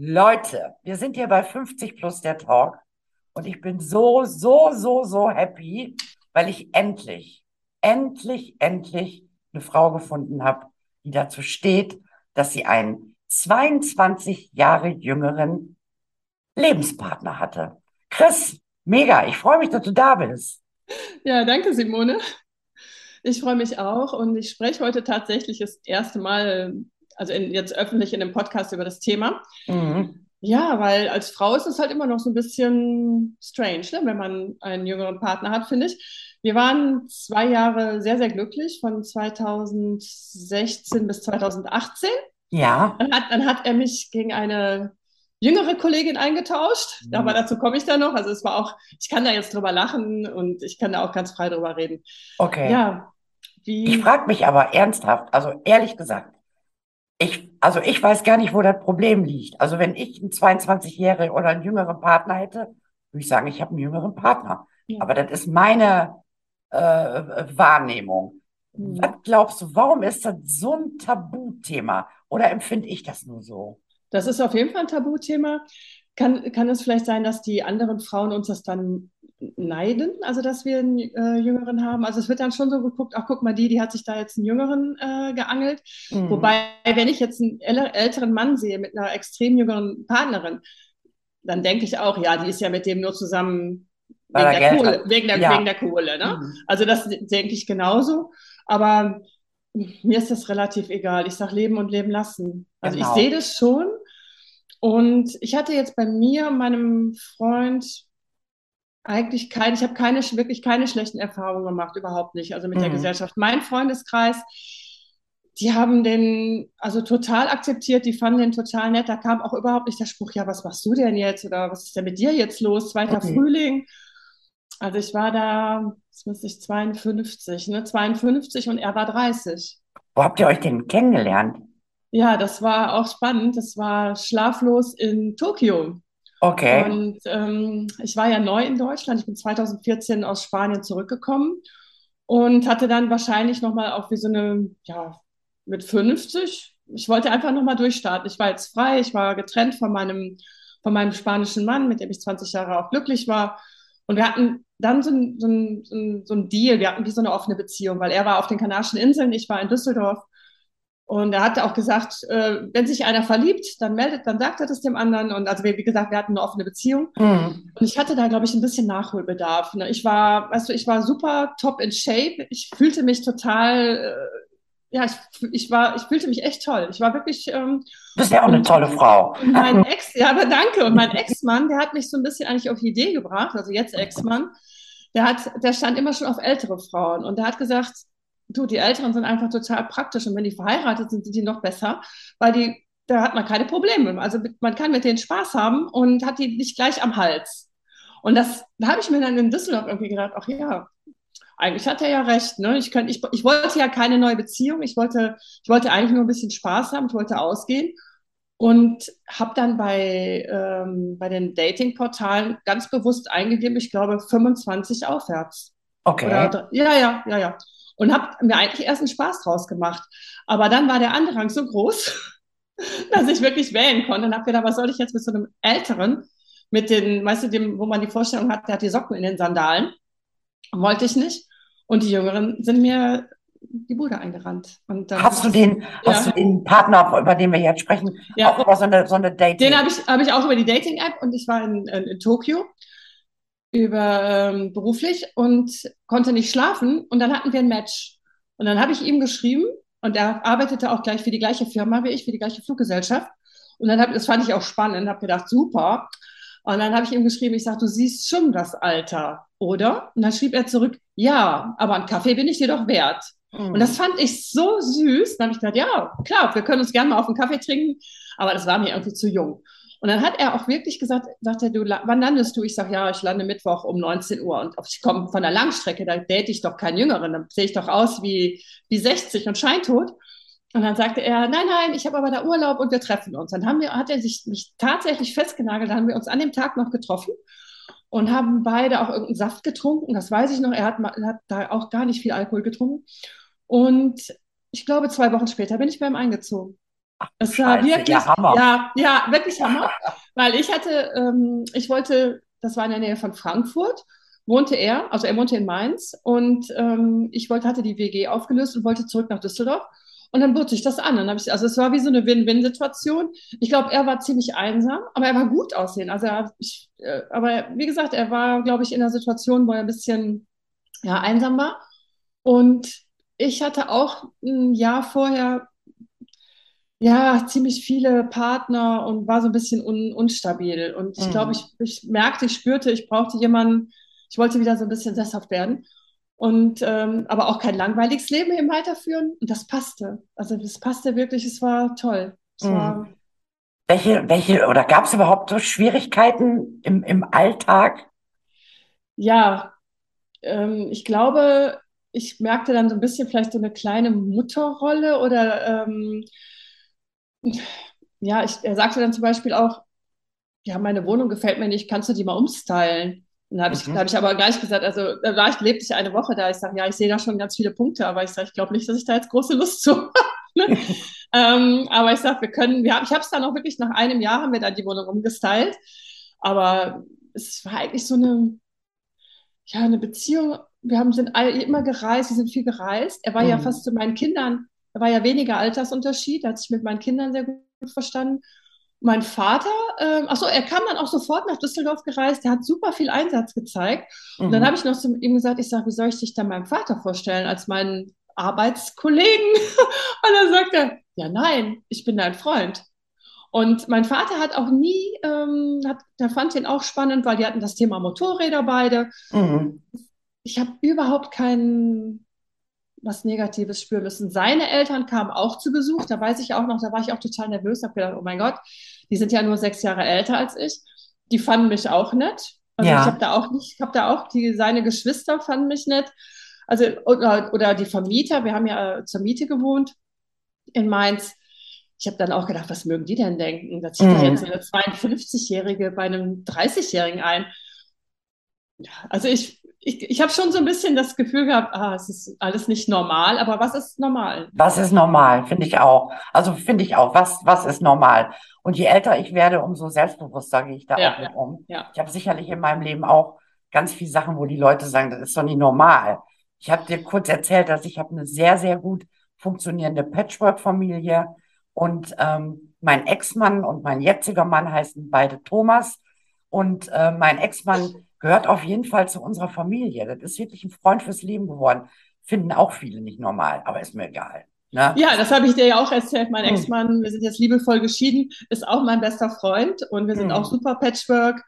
Leute, wir sind hier bei 50 plus der Talk und ich bin so, so, so, so happy, weil ich endlich, endlich, endlich eine Frau gefunden habe, die dazu steht, dass sie einen 22 Jahre jüngeren Lebenspartner hatte. Chris, mega, ich freue mich, dass du da bist. Ja, danke, Simone. Ich freue mich auch und ich spreche heute tatsächlich das erste Mal, also in, jetzt öffentlich in einem Podcast über das Thema. Mhm. Ja, weil als Frau ist es halt immer noch so ein bisschen strange, ne? wenn man einen jüngeren Partner hat, finde ich. Wir waren zwei Jahre sehr, sehr glücklich, von 2016 bis 2018. Ja. Dann hat, dann hat er mich gegen eine jüngere Kollegin eingetauscht, mhm. aber dazu komme ich dann noch. Also es war auch, ich kann da jetzt drüber lachen und ich kann da auch ganz frei drüber reden. Okay. Ja. Wie... Ich frage mich aber ernsthaft, also ehrlich gesagt, ich, also ich weiß gar nicht, wo das Problem liegt. Also wenn ich einen 22-jährigen oder einen jüngeren Partner hätte, würde ich sagen, ich habe einen jüngeren Partner. Ja. Aber das ist meine äh, Wahrnehmung. Mhm. Was glaubst du, warum ist das so ein Tabuthema? Oder empfinde ich das nur so? Das ist auf jeden Fall ein Tabuthema. Kann, kann es vielleicht sein, dass die anderen Frauen uns das dann neiden, also dass wir einen äh, Jüngeren haben? Also es wird dann schon so geguckt, ach guck mal, die, die hat sich da jetzt einen Jüngeren äh, geangelt. Mhm. Wobei, wenn ich jetzt einen älteren Mann sehe mit einer extrem jüngeren Partnerin, dann denke ich auch, ja, die ist ja mit dem nur zusammen wegen der, Kohle, wegen, der, ja. wegen der Kohle. Ne? Mhm. Also das denke ich genauso. Aber mir ist das relativ egal. Ich sage leben und leben lassen. Also genau. ich sehe das schon. Und ich hatte jetzt bei mir, meinem Freund, eigentlich keine, ich habe keine, wirklich keine schlechten Erfahrungen gemacht, überhaupt nicht, also mit mhm. der Gesellschaft. Mein Freundeskreis, die haben den also total akzeptiert, die fanden den total nett. Da kam auch überhaupt nicht der Spruch, ja, was machst du denn jetzt? Oder was ist denn mit dir jetzt los? Zweiter okay. Frühling. Also ich war da, jetzt müsste ich 52, ne? 52 und er war 30. Wo habt ihr euch denn kennengelernt? Ja, das war auch spannend. Das war schlaflos in Tokio. Okay. Und ähm, ich war ja neu in Deutschland. Ich bin 2014 aus Spanien zurückgekommen und hatte dann wahrscheinlich nochmal auch wie so eine, ja, mit 50. Ich wollte einfach nochmal durchstarten. Ich war jetzt frei. Ich war getrennt von meinem, von meinem spanischen Mann, mit dem ich 20 Jahre auch glücklich war. Und wir hatten dann so ein, so, ein, so ein Deal, wir hatten wie so eine offene Beziehung, weil er war auf den Kanarischen Inseln, ich war in Düsseldorf. Und er hatte auch gesagt, äh, wenn sich einer verliebt, dann meldet, dann sagt er das dem anderen. Und also wie, wie gesagt, wir hatten eine offene Beziehung. Mhm. Und ich hatte da, glaube ich, ein bisschen Nachholbedarf. Ne? Ich war, weißt du, ich war super top in Shape. Ich fühlte mich total äh, ja, ich, ich war, ich fühlte mich echt toll. Ich war wirklich. Ähm, du bist ja auch eine tolle Frau. Mein Ex, ja, aber danke. Und mein Ex-Mann, der hat mich so ein bisschen eigentlich auf die Idee gebracht, also jetzt Ex-Mann, der hat, der stand immer schon auf ältere Frauen und der hat gesagt, du, die Älteren sind einfach total praktisch und wenn die verheiratet sind, sind die noch besser, weil die, da hat man keine Probleme. Also man kann mit denen Spaß haben und hat die nicht gleich am Hals. Und das, da habe ich mir dann in Düsseldorf irgendwie gedacht, ach ja, eigentlich hat er ja recht. Ne? Ich, könnt, ich, ich wollte ja keine neue Beziehung. Ich wollte, ich wollte eigentlich nur ein bisschen Spaß haben. Ich wollte ausgehen. Und habe dann bei, ähm, bei den Dating-Portalen ganz bewusst eingegeben, ich glaube 25 aufwärts. Okay. Oder, ja, ja, ja, ja. Und habe mir eigentlich erst einen Spaß draus gemacht. Aber dann war der Andrang so groß, dass ich wirklich wählen konnte und habe gedacht, was soll ich jetzt mit so einem Älteren, mit den, weißt du, dem, wo man die Vorstellung hat, der hat die Socken in den Sandalen. Wollte ich nicht. Und die Jüngeren sind mir die Bude eingerannt. Und dann Hast du den, Ja. hast du den Partner, über den wir jetzt sprechen, Ja. auch über so eine, so eine Dating? Den habe ich, hab ich auch über die Dating-App und ich war in, in, in Tokio über ähm, beruflich und konnte nicht schlafen und dann hatten wir ein Match. Und dann habe ich ihm geschrieben und er arbeitete auch gleich für die gleiche Firma wie ich, für die gleiche Fluggesellschaft. Und dann habe das fand ich auch spannend, habe gedacht, super. Und dann habe ich ihm geschrieben, ich sage, du siehst schon das Alter, oder? Und dann schrieb er zurück, ja, aber einen Kaffee bin ich dir doch wert. Hm. Und das fand ich so süß. Dann habe ich gedacht, ja, klar, wir können uns gerne mal auf einen Kaffee trinken, aber das war mir irgendwie zu jung. Und dann hat er auch wirklich gesagt, sagt er, du, wann landest du? Ich sage, ja, ich lande Mittwoch um 19 Uhr und ich komme von der Langstrecke, da date ich doch keinen Jüngeren, dann sehe ich doch aus wie, wie 60 und scheintot. Und dann sagte er, nein, nein, ich habe aber da Urlaub und wir treffen uns. Dann haben wir, hat er sich mich tatsächlich festgenagelt, dann haben wir uns an dem Tag noch getroffen und haben beide auch irgendeinen Saft getrunken. Das weiß ich noch. Er hat, hat da auch gar nicht viel Alkohol getrunken. Und ich glaube, zwei Wochen später bin ich bei ihm eingezogen. Es war Scheiße, wirklich, ja, Hammer. ja, ja, wirklich Hammer. Weil ich hatte, ähm, ich wollte, das war in der Nähe von Frankfurt, wohnte er, also er wohnte in Mainz und ähm, ich wollte, hatte die WG aufgelöst und wollte zurück nach Düsseldorf. Und dann bot sich das an. Dann habe ich, also es war wie so eine Win-Win-Situation. Ich glaube, er war ziemlich einsam, aber er war gut aussehen. Also er, ich, äh, aber wie gesagt, er war, glaube ich, in einer Situation, wo er ein bisschen ja, einsam war. Und ich hatte auch ein Jahr vorher ja ziemlich viele Partner und war so ein bisschen un, unstabil. Und ich Mhm. glaube, ich, ich merkte, ich spürte, ich brauchte jemanden, ich wollte wieder so ein bisschen sesshaft werden. Und ähm, aber auch kein langweiliges Leben eben weiterführen. Und das passte. Also das passte wirklich, es war toll. Es Mhm. war, Welche, welche, oder gab es überhaupt so Schwierigkeiten im, im Alltag? ja, ähm, ich glaube, ich merkte dann so ein bisschen vielleicht so eine kleine Mutterrolle oder ähm, ja, ich, er sagte dann zum Beispiel auch, ja, meine Wohnung gefällt mir nicht, kannst du die mal umstylen? Und da habe ich, Mhm. hab ich aber gleich gesagt, also da war ich, lebte ich eine Woche da. Ich sage, ja, ich sehe da schon ganz viele Punkte, aber ich sage, ich glaube nicht, dass ich da jetzt große Lust zu habe. ne? ähm, aber ich sage, wir können, wir ich habe es dann auch wirklich nach einem Jahr haben wir dann die Wohnung umgestylt. Aber es war eigentlich so eine, ja, eine Beziehung. Wir haben, sind all, immer gereist, wir sind viel gereist. Er war ja Mhm. fast zu meinen Kindern, war ja weniger Altersunterschied, er hat sich mit meinen Kindern sehr gut verstanden. Mein Vater, ähm, ach so, er kam dann auch sofort nach Düsseldorf gereist. Der hat super viel Einsatz gezeigt. Und dann Mhm. habe ich noch zu ihm gesagt, ich sage, wie soll ich dich dann meinem Vater vorstellen als meinen Arbeitskollegen? Und dann sagt er, ja, nein, ich bin dein Freund. Und mein Vater hat auch nie, ähm, hat, der fand ihn auch spannend, weil die hatten das Thema Motorräder beide. Mhm. Ich habe überhaupt kein was Negatives spüren müssen. Seine Eltern kamen auch zu Besuch, da weiß ich auch noch, da war ich auch total nervös, habe gedacht, oh mein Gott, die sind ja nur sechs Jahre älter als ich. Die fanden mich auch nett. Also Ja. ich habe da auch nicht, ich habe da auch die, seine Geschwister fanden mich nett. Also oder, oder die Vermieter, wir haben ja äh, zur Miete gewohnt in Mainz. Ich habe dann auch gedacht, was mögen die denn denken? Da zieht Mhm. da jetzt eine 52-Jährige bei einem 30-Jährigen ein. Also ich, ich, ich habe schon so ein bisschen das Gefühl gehabt, ah, es ist alles nicht normal, aber was ist normal? Was ist normal, finde ich auch. Also finde ich auch, was, was ist normal? Und je älter ich werde, umso selbstbewusster gehe ich da Ja, auch mit um. Ja, Ich habe sicherlich in meinem Leben auch ganz viele Sachen, wo die Leute sagen, das ist doch nicht normal. Ich habe dir kurz erzählt, dass ich habe eine sehr, sehr gut funktionierende Patchwork-Familie und ähm, mein Ex-Mann und mein jetziger Mann heißen beide Thomas und äh, mein Ex-Mann gehört auf jeden Fall zu unserer Familie. Das ist wirklich ein Freund fürs Leben geworden. Finden auch viele nicht normal, aber ist mir egal. Ne? ja, das habe ich dir ja auch erzählt. Mein Hm. Ex-Mann, wir sind jetzt liebevoll geschieden, ist auch mein bester Freund und wir sind Hm. auch super Patchwork.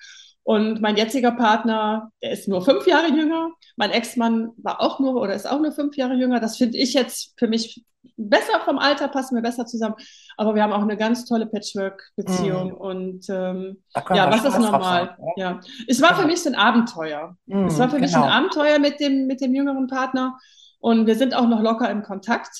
Und mein jetziger Partner, der ist nur fünf Jahre jünger. Mein Ex-Mann war auch nur oder ist auch nur fünf Jahre jünger. Das finde ich jetzt für mich besser vom Alter, passen wir besser zusammen. Aber wir haben auch eine ganz tolle Patchwork-Beziehung. Und ähm, ja, was ist normal? sein? Ja, es war für mich so ein Abenteuer. Mhm, Es war für mich genau. ein Abenteuer mit dem, mit dem jüngeren Partner. Und wir sind auch noch locker im Kontakt.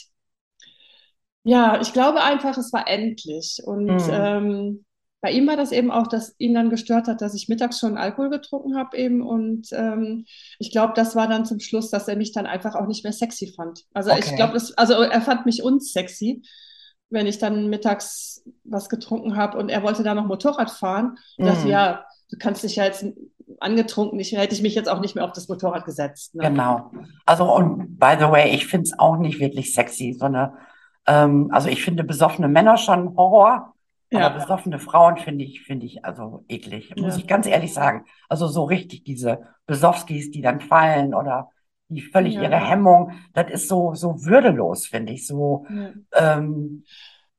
Ja, ich glaube einfach, es war endlich. Und Mhm. ähm, bei ihm war das eben auch, dass ihn dann gestört hat, dass ich mittags schon Alkohol getrunken habe eben. Und ähm, ich glaube, das war dann zum Schluss, dass er mich dann einfach auch nicht mehr sexy fand. Also ich Okay. glaube, das, also er fand mich unsexy, wenn ich dann mittags was getrunken habe und er wollte da noch Motorrad fahren. Und dachte, Mhm. ja, du kannst dich ja jetzt angetrunken, ich, hätte ich mich jetzt auch nicht mehr auf das Motorrad gesetzt. Ne? Genau. Also, und by the way, ich finde es auch nicht wirklich sexy, so eine, ähm, also ich finde besoffene Männer schon Horror. Ja. Aber besoffene Frauen finde ich, finde ich also eklig, muss ja. ich ganz ehrlich sagen. Also so richtig diese Besowskis, die dann fallen oder die völlig ja. ihre Hemmung, das ist so, so würdelos, finde ich, so ähm,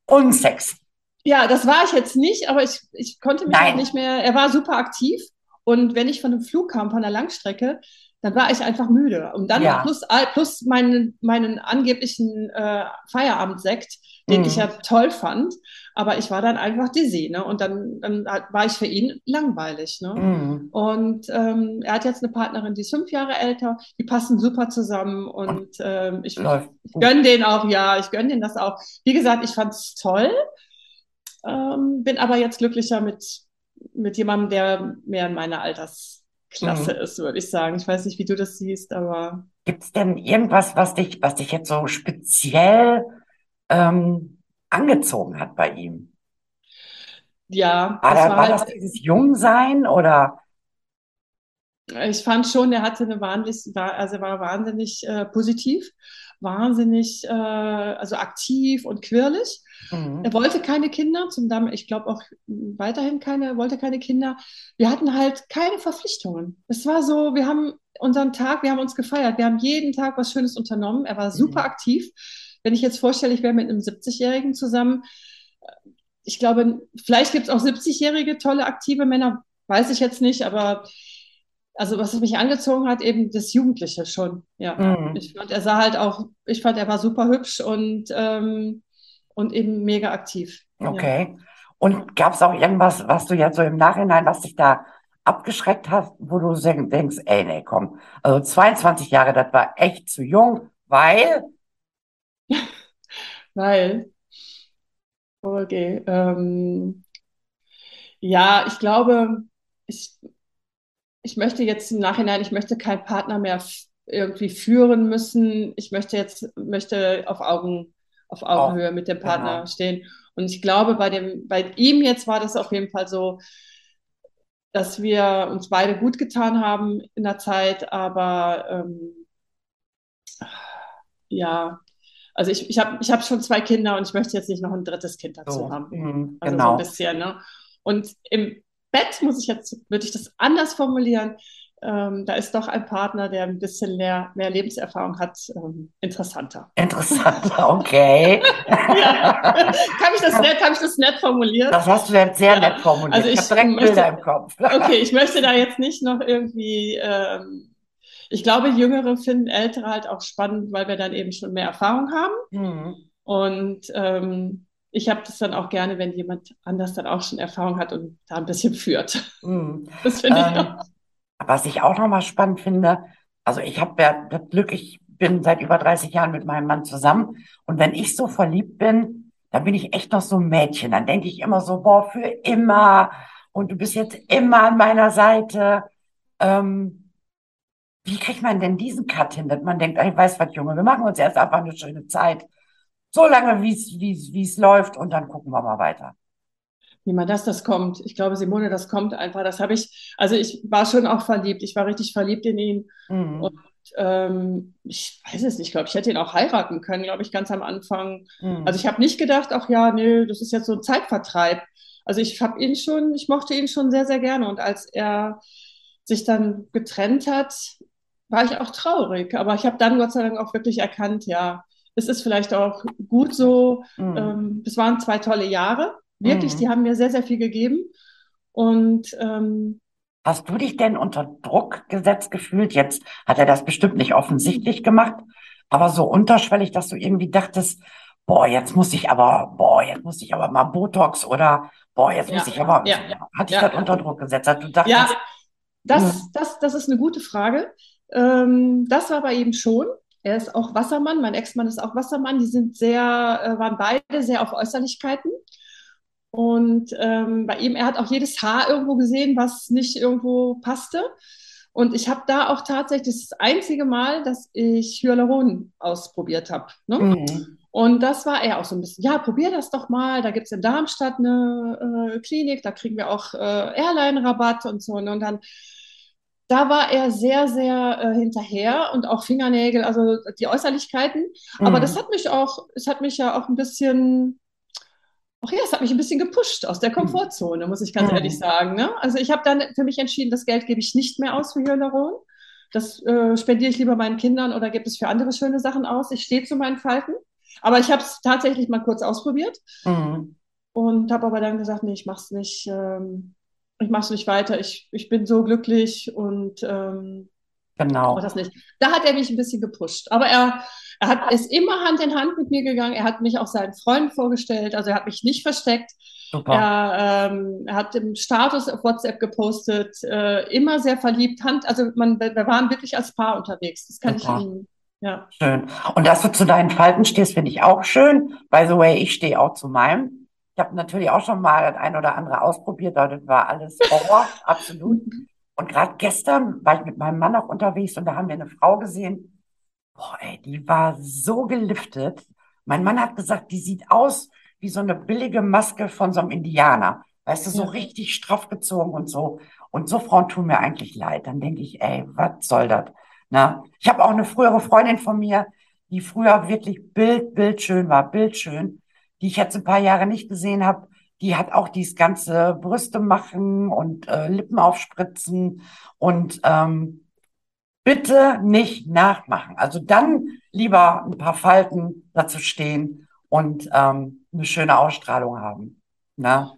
unsexy. Ja, das war ich jetzt nicht, aber ich, ich konnte mich halt nicht mehr, er war super aktiv und wenn ich von einem Flug kam, von der Langstrecke, dann war ich einfach müde. Und dann ja. plus, plus meinen, meinen angeblichen äh, Feierabendsekt, den mm. ich ja toll fand. Aber ich war dann einfach dizzy, ne? Und dann, dann war ich für ihn langweilig, ne? Mm. Und ähm, er hat jetzt eine Partnerin, die ist fünf Jahre älter, die passen super zusammen und ähm, ich, ich gönne den auch, ja, ich gönne den das auch. Wie gesagt, ich fand es toll, ähm, bin aber jetzt glücklicher mit, mit jemandem, der mehr in meiner Alters klasse mhm. ist, würde ich sagen. Ich weiß nicht, wie du das siehst, aber. Gibt es denn irgendwas, was dich, was dich jetzt so speziell ähm, angezogen hat bei ihm? Ja. War, das, da, war, war das dieses Jungsein oder? Ich fand schon, er hatte eine wahnsinnig, also war wahnsinnig äh, positiv, wahnsinnig, äh, also aktiv und quirlig. Mhm. Er wollte keine Kinder, zum Damen, ich glaube auch weiterhin keine, wollte keine Kinder. Wir hatten halt keine Verpflichtungen. Es war so, wir haben unseren Tag, wir haben uns gefeiert, wir haben jeden Tag was Schönes unternommen. Er war mhm. super mhm. aktiv. Wenn ich jetzt vorstelle, ich wäre mit einem 70-Jährigen zusammen, ich glaube, vielleicht gibt es auch 70-jährige tolle aktive Männer, weiß ich jetzt nicht, aber also was mich angezogen hat, eben das Jugendliche schon. Ja, mhm. ich fand, er sah halt auch, ich fand, er war super hübsch und ähm, und eben mega aktiv. Okay. Ja. Und gab es auch irgendwas, was du jetzt so im Nachhinein, was dich da abgeschreckt hast, wo du denkst, ey, nee, komm, also 22 Jahre, das war echt zu jung, weil? weil, okay, ähm, ja, ich glaube, ich, ich möchte jetzt im Nachhinein, ich möchte keinen Partner mehr irgendwie führen müssen. Ich möchte jetzt, möchte auf Augen auf Augenhöhe oh, mit dem Partner genau. stehen. Und ich glaube, bei, dem, bei ihm jetzt war das auf jeden Fall so, dass wir uns beide gut getan haben in der Zeit, aber ähm, ja, also ich, ich habe ich hab schon zwei Kinder und ich möchte jetzt nicht noch ein drittes Kind dazu oh, haben. Mh, also genau. so ein bisschen, ne? Und im Bett muss ich jetzt, würde ich das anders formulieren ähm, da ist doch ein Partner, der ein bisschen mehr, mehr Lebenserfahrung hat, ähm, interessanter. Interessanter, okay. ja. Kann ich das nett, habe ich das nett formuliert? Das hast du jetzt sehr ja. nett formuliert. Also ich, ich habe direkt möchte, Bilder im Kopf. okay, ich möchte da jetzt nicht noch irgendwie, ähm, ich glaube, Jüngere finden Ältere halt auch spannend, weil wir dann eben schon mehr Erfahrung haben. Mhm. Und ähm, ich habe das dann auch gerne, wenn jemand anders dann auch schon Erfahrung hat und da ein bisschen führt. Mhm. Das finde ich ähm, auch. Was ich auch nochmal spannend finde, also ich habe ja das Glück, ich bin seit über 30 Jahren mit meinem Mann zusammen. Und wenn ich so verliebt bin, dann bin ich echt noch so ein Mädchen. Dann denke ich immer so, boah, für immer. Und du bist jetzt immer an meiner Seite. Ähm, wie kriegt man denn diesen Cut hin, dass man denkt, ich weiß was, Junge, wir machen uns erst einfach eine schöne Zeit. So lange, wie es läuft und dann gucken wir mal weiter wie man das, das kommt. Ich glaube, Simone, das kommt einfach. Das habe ich, also ich war schon auch verliebt. Ich war richtig verliebt in ihn. Mhm. Und ähm, ich weiß es nicht, ich glaube, ich hätte ihn auch heiraten können, glaube ich, ganz am Anfang. Mhm. Also ich habe nicht gedacht, ach ja, nee, das ist jetzt so ein Zeitvertreib. Also ich habe ihn schon, ich mochte ihn schon sehr, sehr gerne. Und als er sich dann getrennt hat, war ich auch traurig. Aber ich habe dann Gott sei Dank auch wirklich erkannt, ja, es ist vielleicht auch gut so. Mhm. Ähm, es waren zwei tolle Jahre. Wirklich, mhm. die haben mir sehr, sehr viel gegeben. Und ähm, Hast du dich denn unter Druck gesetzt gefühlt? Jetzt hat er das bestimmt nicht offensichtlich gemacht, aber so unterschwellig, dass du irgendwie dachtest, boah, jetzt muss ich aber, boah, jetzt muss ich aber mal Botox oder boah, jetzt ja, muss ich aber, ja, ja, hat dich das unter Druck gesetzt? Du dachtest, ja, das, hm. das, das ist eine gute Frage. Ähm, das war bei ihm schon. Er ist auch Wassermann, mein Ex-Mann ist auch Wassermann. Die sind sehr, äh, waren beide sehr auf Äußerlichkeiten. Und ähm, bei ihm, er hat auch jedes Haar irgendwo gesehen, was nicht irgendwo passte. Und ich habe da auch tatsächlich das, einzige Mal, dass ich Hyaluron ausprobiert habe. Ne? Mhm. Und das war er auch so ein bisschen, ja, probier das doch mal. Da gibt es in Darmstadt eine äh, Klinik, da kriegen wir auch äh, Airline-Rabatt und so. Ne? Und dann da war er sehr, sehr äh, hinterher und auch Fingernägel, also die Äußerlichkeiten. Aber Mhm. das hat mich auch, es hat mich ja auch ein bisschen, ach ja, es hat mich ein bisschen gepusht aus der Komfortzone, muss ich ganz ehrlich Mhm. sagen. Ne? Also ich habe dann für mich entschieden, das Geld gebe ich nicht mehr aus für Hyaluron. Das äh, spendiere ich lieber meinen Kindern oder gebe es für andere schöne Sachen aus. Ich stehe zu meinen Falten. Aber ich habe es tatsächlich mal kurz ausprobiert Mhm. und habe aber dann gesagt, nee, ich mache es nicht, ähm, ich mache es nicht weiter. Ich, ich bin so glücklich und ähm, Genau. das nicht. Da hat er mich ein bisschen gepusht. Aber er, er hat, ist immer Hand in Hand mit mir gegangen. Er hat mich auch seinen Freunden vorgestellt. Also er hat mich nicht versteckt. Super. Er, ähm, er hat im Status auf WhatsApp gepostet, äh, immer sehr verliebt. Hand, also man, wir waren wirklich als Paar unterwegs. Das kann ich Super. Ihnen, ja. Schön. Und dass du zu deinen Falten stehst, finde ich auch schön. By the way, ich stehe auch zu meinem. Ich habe natürlich auch schon mal das ein oder andere ausprobiert, aber das war alles Horror, absolut. Und gerade gestern war ich mit meinem Mann auch unterwegs und da haben wir eine Frau gesehen. Boah, ey, die war so geliftet. Mein Mann hat gesagt, die sieht aus wie so eine billige Maske von so einem Indianer. Weißt du, so richtig straff gezogen und so. Und so Frauen tun mir eigentlich leid. Dann denke ich, ey, was soll das? Na, ich habe auch eine frühere Freundin von mir, die früher wirklich bild, bildschön war, bildschön, die ich jetzt ein paar Jahre nicht gesehen habe. Die hat auch dieses ganze Brüste machen und äh, Lippen aufspritzen und ähm, bitte nicht nachmachen. Also dann lieber ein paar Falten dazu stehen und ähm, eine schöne Ausstrahlung haben. Na?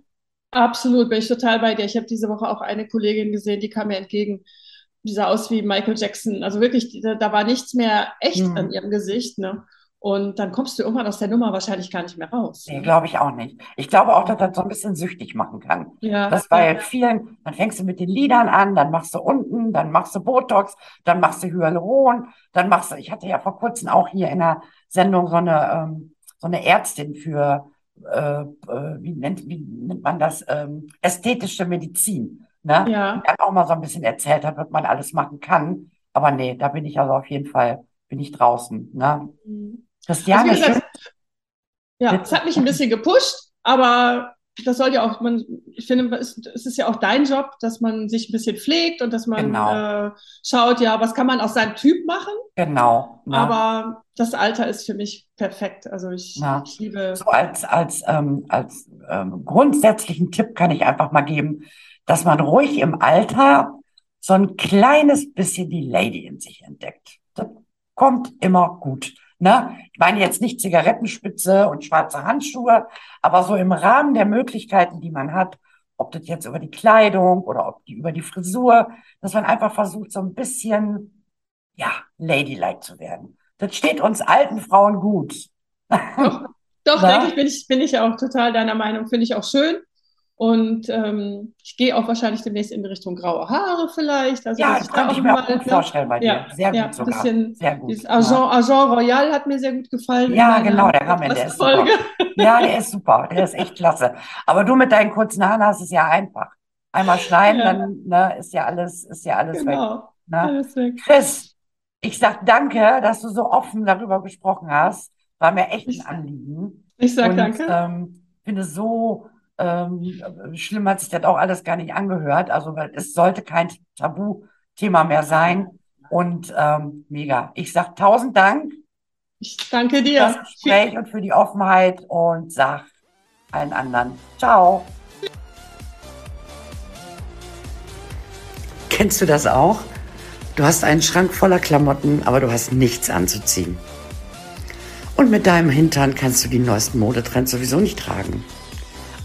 Absolut, bin ich total bei dir. Ich habe diese Woche auch eine Kollegin gesehen, die kam mir entgegen. Die sah aus wie Michael Jackson. Also wirklich, da, da war nichts mehr echt an Hm. ihrem Gesicht, ne? Und dann kommst du irgendwann aus der Nummer wahrscheinlich gar nicht mehr raus. Nee, Ne? glaube ich auch nicht. Ich glaube auch, dass das so ein bisschen süchtig machen kann. Ja, Das bei vielen, dann fängst du mit den Lidern an, dann machst du unten, dann machst du Botox, dann machst du Hyaluron, dann machst du, ich hatte ja vor kurzem auch hier in der Sendung so eine, ähm, so eine Ärztin für, äh, äh, wie nennt, wie nennt man das, ähm, ästhetische Medizin, ne? ja. Die dann auch mal so ein bisschen erzählt hat, was man alles machen kann. Aber nee, da bin ich also auf jeden Fall, bin ich draußen, ne? Also Christiane, schön, gesagt, ja, es hat mich ein bisschen gepusht, aber das soll ja auch, man, ich finde, es, ist ja auch dein Job, dass man sich ein bisschen pflegt und dass man Genau. äh, schaut, ja, was kann man aus seinem Typ machen, genau, ne? aber das Alter ist für mich perfekt. Also ich, Na, ich liebe, so als, als, ähm, als ähm, grundsätzlichen Tipp kann ich einfach mal geben, dass man ruhig im Alter so ein kleines bisschen die Lady in sich entdeckt. Das kommt immer gut. Ne? Ich meine jetzt nicht Zigarettenspitze und schwarze Handschuhe, aber so im Rahmen der Möglichkeiten, die man hat, ob das jetzt über die Kleidung oder ob die über die Frisur, dass man einfach versucht, so ein bisschen, ja, ladylike zu werden. Das steht uns alten Frauen gut. doch, doch, Na? denke ich, bin ich, bin ich auch total deiner Meinung, finde ich auch schön. Und ähm, ich gehe auch wahrscheinlich demnächst in Richtung graue Haare vielleicht. Also, Ja, das da auch ich mir auch mal, gut ne? vorstellen bei dir. Ja, Sehr ja, gut sogar. bisschen, Sehr gut. dieses Ja. Agent, Agent Royal hat mir sehr gut gefallen Ja, genau, der Rahmen, der ist super. Podcast-Folge. Ja, der ist super. Der ist echt klasse. Aber du mit deinen kurzen Haaren hast es ja einfach. Einmal schneiden, Ja, dann ne, ist ja alles, ist ja alles weg. genau. Ne? Alles weg. Chris, ich sag danke, dass du so offen darüber gesprochen hast. War mir echt ein Anliegen. ich sag Und danke. ähm, finde so ähm, schlimm hat sich das auch alles gar nicht angehört. Also weil es sollte kein Tabuthema mehr sein. Und ähm, mega. Ich sag tausend Dank Ich danke für das dir. Viel, Gespräch und für die Offenheit und sag allen anderen Ciao. Kennst du das auch? Du hast einen Schrank voller Klamotten, aber du hast nichts anzuziehen. Und mit deinem Hintern kannst du die neuesten Modetrends sowieso nicht tragen.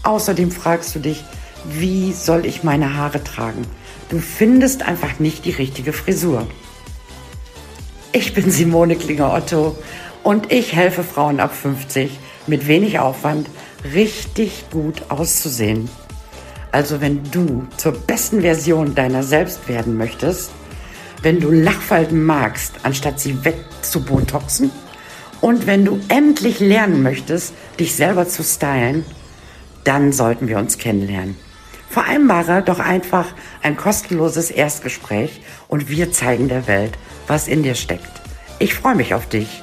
Außerdem fragst du dich, wie soll ich meine Haare tragen? Du findest einfach nicht die richtige Frisur. Ich bin Simone Klinger-Otto und ich helfe Frauen ab 50 mit wenig Aufwand richtig gut auszusehen. Also wenn du zur besten Version deiner selbst werden möchtest, wenn du Lachfalten magst, anstatt sie wegzubotoxen und wenn du endlich lernen möchtest, dich selber zu stylen, dann sollten wir uns kennenlernen. Vereinbare doch einfach ein kostenloses Erstgespräch und wir zeigen der Welt, was in dir steckt. Ich freue mich auf dich.